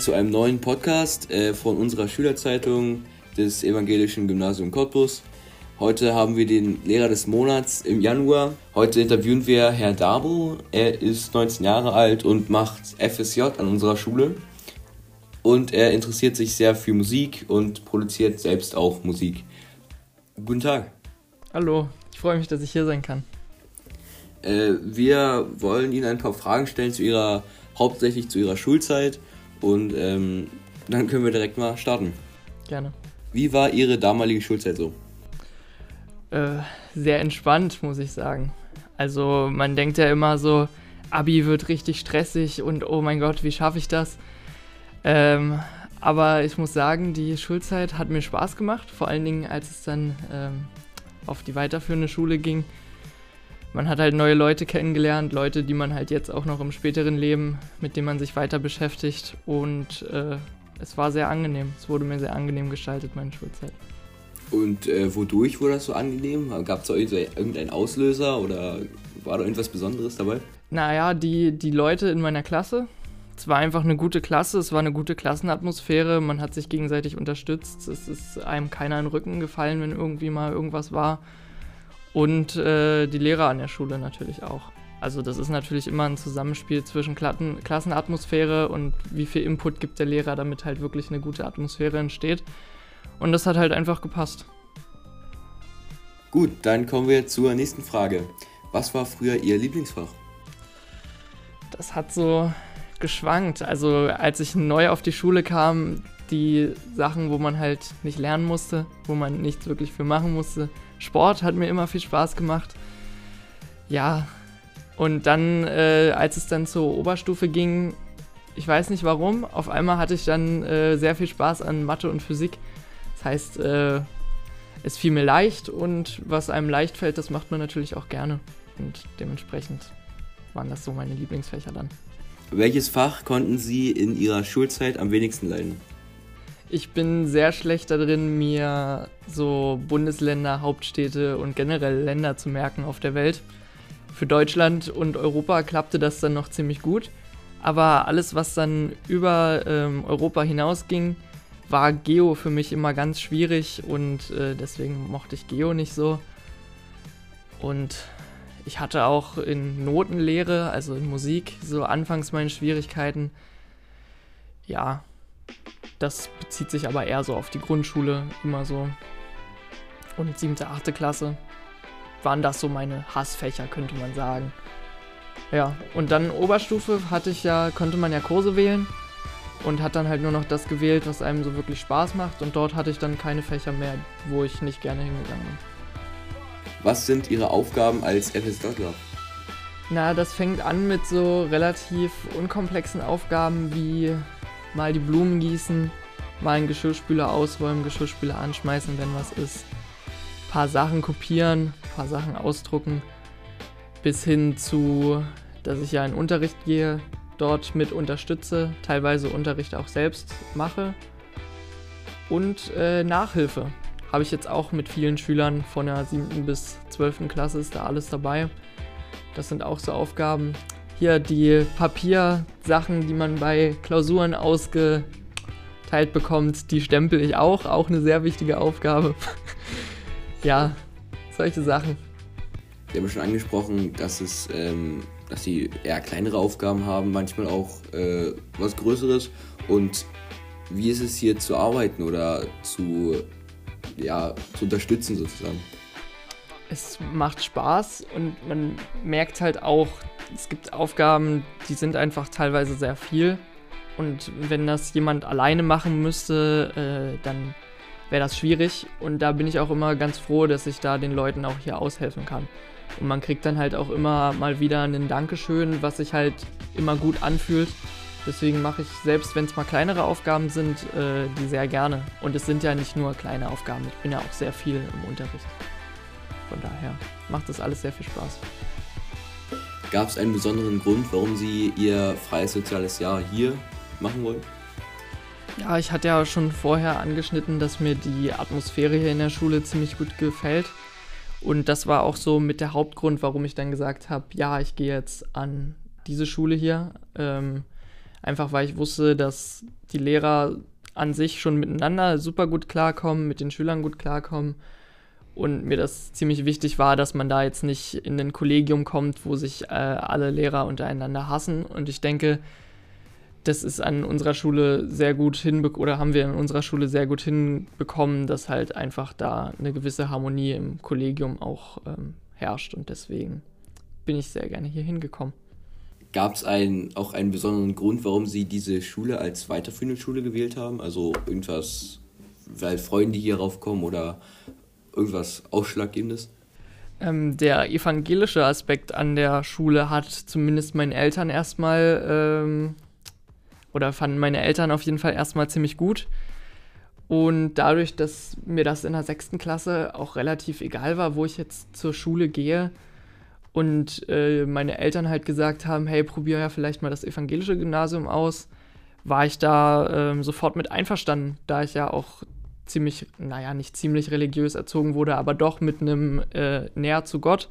zu einem neuen Podcast äh, von unserer Schülerzeitung des Evangelischen Gymnasium Cottbus. Heute haben wir den Lehrer des Monats im Januar. Heute interviewen wir Herr Dabo. Er ist 19 Jahre alt und macht FSJ an unserer Schule. Und er interessiert sich sehr für Musik und produziert selbst auch Musik. Guten Tag. Hallo, ich freue mich, dass ich hier sein kann. Äh, wir wollen Ihnen ein paar Fragen stellen zu Ihrer, hauptsächlich zu Ihrer Schulzeit und ähm, dann können wir direkt mal starten. Gerne. Wie war Ihre damalige Schulzeit so? Äh, sehr entspannt, muss ich sagen. Also man denkt ja immer so, Abi wird richtig stressig und oh mein Gott, wie schaffe ich das? Ähm, aber ich muss sagen, die Schulzeit hat mir Spaß gemacht, vor allen Dingen als es dann ähm, auf die weiterführende Schule ging. Man hat halt neue Leute kennengelernt, Leute, die man halt jetzt auch noch im späteren Leben, mit denen man sich weiter beschäftigt. Und äh, es war sehr angenehm. Es wurde mir sehr angenehm gestaltet, meine Schulzeit. Und äh, wodurch wurde das so angenehm? Gab es da irgendeinen Auslöser oder war da irgendwas Besonderes dabei? Naja, die, die Leute in meiner Klasse. Es war einfach eine gute Klasse, es war eine gute Klassenatmosphäre, man hat sich gegenseitig unterstützt, es ist einem keiner in den Rücken gefallen, wenn irgendwie mal irgendwas war. Und äh, die Lehrer an der Schule natürlich auch. Also das ist natürlich immer ein Zusammenspiel zwischen Klassen Klassenatmosphäre und wie viel Input gibt der Lehrer, damit halt wirklich eine gute Atmosphäre entsteht. Und das hat halt einfach gepasst. Gut, dann kommen wir zur nächsten Frage. Was war früher Ihr Lieblingsfach? Das hat so geschwankt. Also als ich neu auf die Schule kam, die Sachen, wo man halt nicht lernen musste, wo man nichts wirklich für machen musste. Sport hat mir immer viel Spaß gemacht. Ja, und dann, äh, als es dann zur Oberstufe ging, ich weiß nicht warum, auf einmal hatte ich dann äh, sehr viel Spaß an Mathe und Physik. Das heißt, äh, es fiel mir leicht und was einem leicht fällt, das macht man natürlich auch gerne. Und dementsprechend waren das so meine Lieblingsfächer dann. Welches Fach konnten Sie in Ihrer Schulzeit am wenigsten leiden? Ich bin sehr schlecht darin, mir so Bundesländer, Hauptstädte und generell Länder zu merken auf der Welt. Für Deutschland und Europa klappte das dann noch ziemlich gut. Aber alles, was dann über ähm, Europa hinausging, war Geo für mich immer ganz schwierig und äh, deswegen mochte ich Geo nicht so. Und ich hatte auch in Notenlehre, also in Musik, so anfangs meine Schwierigkeiten. Ja, das bezieht sich aber eher so auf die Grundschule, immer so. Und siebte, achte Klasse waren das so meine Hassfächer, könnte man sagen. Ja, und dann Oberstufe hatte ich ja, konnte man ja Kurse wählen und hat dann halt nur noch das gewählt, was einem so wirklich Spaß macht. Und dort hatte ich dann keine Fächer mehr, wo ich nicht gerne hingegangen bin. Was sind Ihre Aufgaben als FSJler? Na, das fängt an mit so relativ unkomplexen Aufgaben wie mal die Blumen gießen, mal einen Geschirrspüler ausräumen, Geschirrspüler anschmeißen, wenn was ist, ein paar Sachen kopieren, ein paar Sachen ausdrucken, bis hin zu, dass ich ja in Unterricht gehe, dort mit unterstütze, teilweise Unterricht auch selbst mache und äh, Nachhilfe. Habe ich jetzt auch mit vielen Schülern von der 7. bis 12. Klasse ist da alles dabei. Das sind auch so Aufgaben. Hier die Papiersachen, die man bei Klausuren ausgeteilt bekommt, die stempel ich auch. Auch eine sehr wichtige Aufgabe. ja, solche Sachen. Sie haben schon angesprochen, dass es ähm, dass sie eher kleinere Aufgaben haben, manchmal auch äh, was Größeres. Und wie ist es hier zu arbeiten oder zu, ja, zu unterstützen sozusagen? Es macht Spaß und man merkt halt auch, es gibt Aufgaben, die sind einfach teilweise sehr viel. Und wenn das jemand alleine machen müsste, äh, dann wäre das schwierig. Und da bin ich auch immer ganz froh, dass ich da den Leuten auch hier aushelfen kann. Und man kriegt dann halt auch immer mal wieder einen Dankeschön, was sich halt immer gut anfühlt. Deswegen mache ich, selbst wenn es mal kleinere Aufgaben sind, äh, die sehr gerne. Und es sind ja nicht nur kleine Aufgaben, ich bin ja auch sehr viel im Unterricht. Von daher macht das alles sehr viel Spaß. Gab es einen besonderen Grund, warum Sie Ihr freies soziales Jahr hier machen wollen? Ja, ich hatte ja schon vorher angeschnitten, dass mir die Atmosphäre hier in der Schule ziemlich gut gefällt. Und das war auch so mit der Hauptgrund, warum ich dann gesagt habe, ja, ich gehe jetzt an diese Schule hier. Ähm, Einfach weil ich wusste, dass die Lehrer an sich schon miteinander super gut klarkommen, mit den Schülern gut klarkommen. Und mir das ziemlich wichtig war, dass man da jetzt nicht in ein Kollegium kommt, wo sich äh, alle Lehrer untereinander hassen. Und ich denke, das ist an unserer Schule sehr gut hinbekommen, oder haben wir in unserer Schule sehr gut hinbekommen, dass halt einfach da eine gewisse Harmonie im Kollegium auch ähm, herrscht. Und deswegen bin ich sehr gerne hier hingekommen. Gab es ein, auch einen besonderen Grund, warum Sie diese Schule als weiterführende Schule gewählt haben? Also irgendwas, weil Freunde hier raufkommen oder irgendwas Ausschlaggebendes? Ähm, der evangelische Aspekt an der Schule hat zumindest meinen Eltern erstmal, ähm, oder fanden meine Eltern auf jeden Fall erstmal ziemlich gut. Und dadurch, dass mir das in der sechsten Klasse auch relativ egal war, wo ich jetzt zur Schule gehe, und äh, meine Eltern halt gesagt haben, hey, probier ja vielleicht mal das evangelische Gymnasium aus, war ich da äh, sofort mit einverstanden, da ich ja auch ziemlich, naja, nicht ziemlich religiös erzogen wurde, aber doch mit einem äh, Näher zu Gott,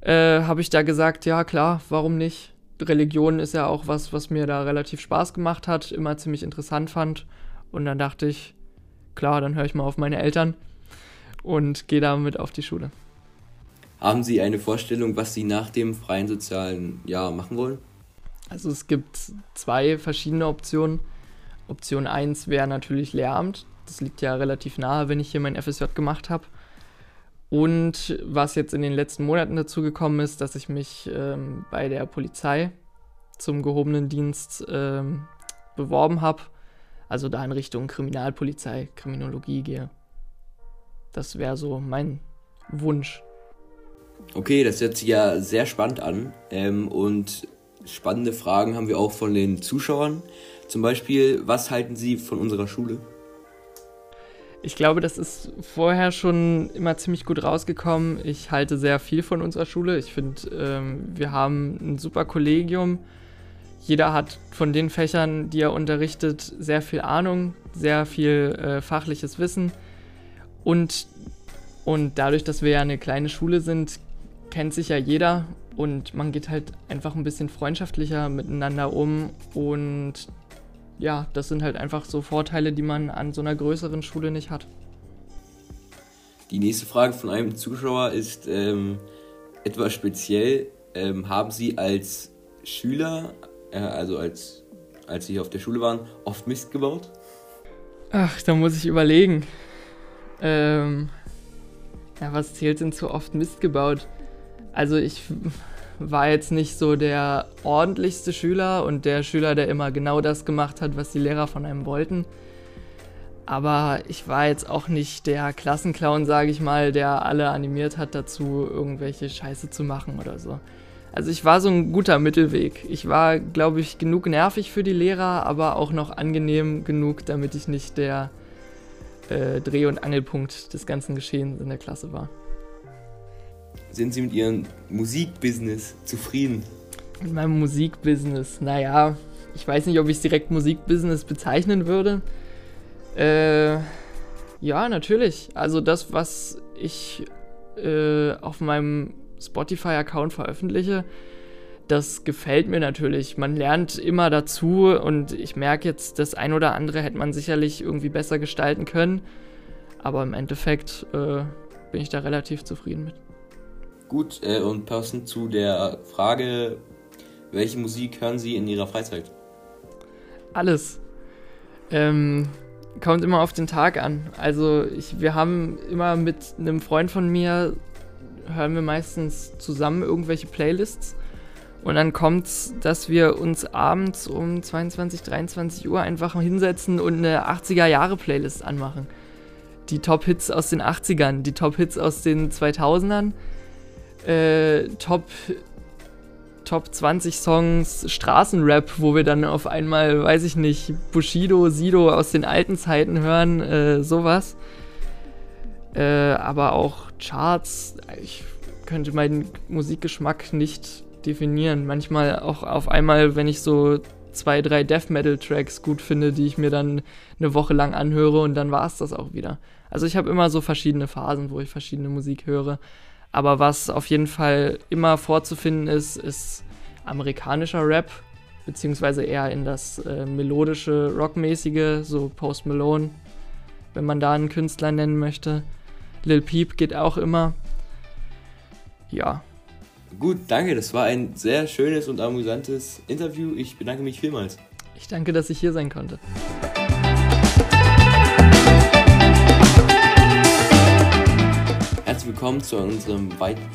äh, habe ich da gesagt, ja klar, warum nicht? Religion ist ja auch was, was mir da relativ Spaß gemacht hat, immer ziemlich interessant fand. Und dann dachte ich, klar, dann höre ich mal auf meine Eltern und gehe damit auf die Schule. Haben Sie eine Vorstellung, was Sie nach dem freien sozialen Jahr machen wollen? Also es gibt zwei verschiedene Optionen. Option 1 wäre natürlich Lehramt. Das liegt ja relativ nahe, wenn ich hier mein FSJ gemacht habe. Und was jetzt in den letzten Monaten dazu gekommen ist, dass ich mich ähm, bei der Polizei zum gehobenen Dienst ähm, beworben habe. Also da in Richtung Kriminalpolizei, Kriminologie gehe. Das wäre so mein Wunsch Okay, das hört sich ja sehr spannend an. Ähm, und spannende Fragen haben wir auch von den Zuschauern. Zum Beispiel, was halten Sie von unserer Schule? Ich glaube, das ist vorher schon immer ziemlich gut rausgekommen. Ich halte sehr viel von unserer Schule. Ich finde, ähm, wir haben ein super Kollegium. Jeder hat von den Fächern, die er unterrichtet, sehr viel Ahnung, sehr viel äh, fachliches Wissen. Und, und dadurch, dass wir ja eine kleine Schule sind, kennt sich ja jeder und man geht halt einfach ein bisschen freundschaftlicher miteinander um und ja, das sind halt einfach so Vorteile, die man an so einer größeren Schule nicht hat. Die nächste Frage von einem Zuschauer ist ähm, etwas speziell. Ähm, haben Sie als Schüler, äh, also als, als Sie auf der Schule waren, oft Mist gebaut? Ach, da muss ich überlegen. Ähm, ja, was zählt denn zu oft Mist gebaut? Also ich war jetzt nicht so der ordentlichste Schüler und der Schüler, der immer genau das gemacht hat, was die Lehrer von einem wollten. Aber ich war jetzt auch nicht der Klassenclown, sage ich mal, der alle animiert hat dazu, irgendwelche Scheiße zu machen oder so. Also ich war so ein guter Mittelweg. Ich war, glaube ich, genug nervig für die Lehrer, aber auch noch angenehm genug, damit ich nicht der äh, Dreh- und Angelpunkt des ganzen Geschehens in der Klasse war. Sind Sie mit Ihrem Musikbusiness zufrieden? Mit meinem Musikbusiness, naja, ich weiß nicht, ob ich es direkt Musikbusiness bezeichnen würde. Äh, ja, natürlich. Also das, was ich äh, auf meinem Spotify-Account veröffentliche, das gefällt mir natürlich. Man lernt immer dazu und ich merke jetzt, das ein oder andere hätte man sicherlich irgendwie besser gestalten können. Aber im Endeffekt äh, bin ich da relativ zufrieden mit. Gut, äh, und passend zu der Frage, welche Musik hören Sie in Ihrer Freizeit? Alles. Ähm, kommt immer auf den Tag an. Also ich, wir haben immer mit einem Freund von mir, hören wir meistens zusammen irgendwelche Playlists. Und dann kommt es, dass wir uns abends um 22, 23 Uhr einfach hinsetzen und eine 80er-Jahre-Playlist anmachen. Die Top-Hits aus den 80ern, die Top-Hits aus den 2000ern äh, Top, Top 20 Songs Straßenrap, wo wir dann auf einmal, weiß ich nicht, Bushido, Sido aus den alten Zeiten hören, äh, sowas. Äh, aber auch Charts. Ich könnte meinen Musikgeschmack nicht definieren. Manchmal auch auf einmal, wenn ich so zwei, drei Death Metal Tracks gut finde, die ich mir dann eine Woche lang anhöre und dann war es das auch wieder. Also ich habe immer so verschiedene Phasen, wo ich verschiedene Musik höre. Aber was auf jeden Fall immer vorzufinden ist, ist amerikanischer Rap. beziehungsweise eher in das äh, melodische, rockmäßige, so Post Malone, wenn man da einen Künstler nennen möchte. Lil Peep geht auch immer. Ja. Gut, danke. Das war ein sehr schönes und amüsantes Interview. Ich bedanke mich vielmals. Ich danke, dass ich hier sein konnte. Willkommen zu unserem weiteren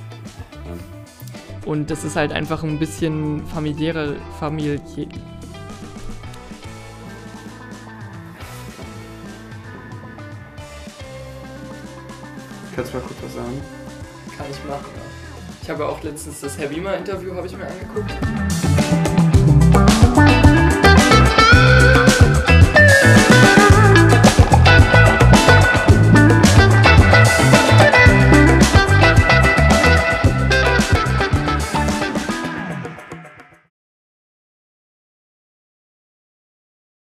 und das ist halt einfach ein bisschen familiärer, familiär. Kannst du mal kurz was sagen? Kann ich machen. Ich habe auch letztens das Herr Wiemer Interview habe ich mir angeguckt.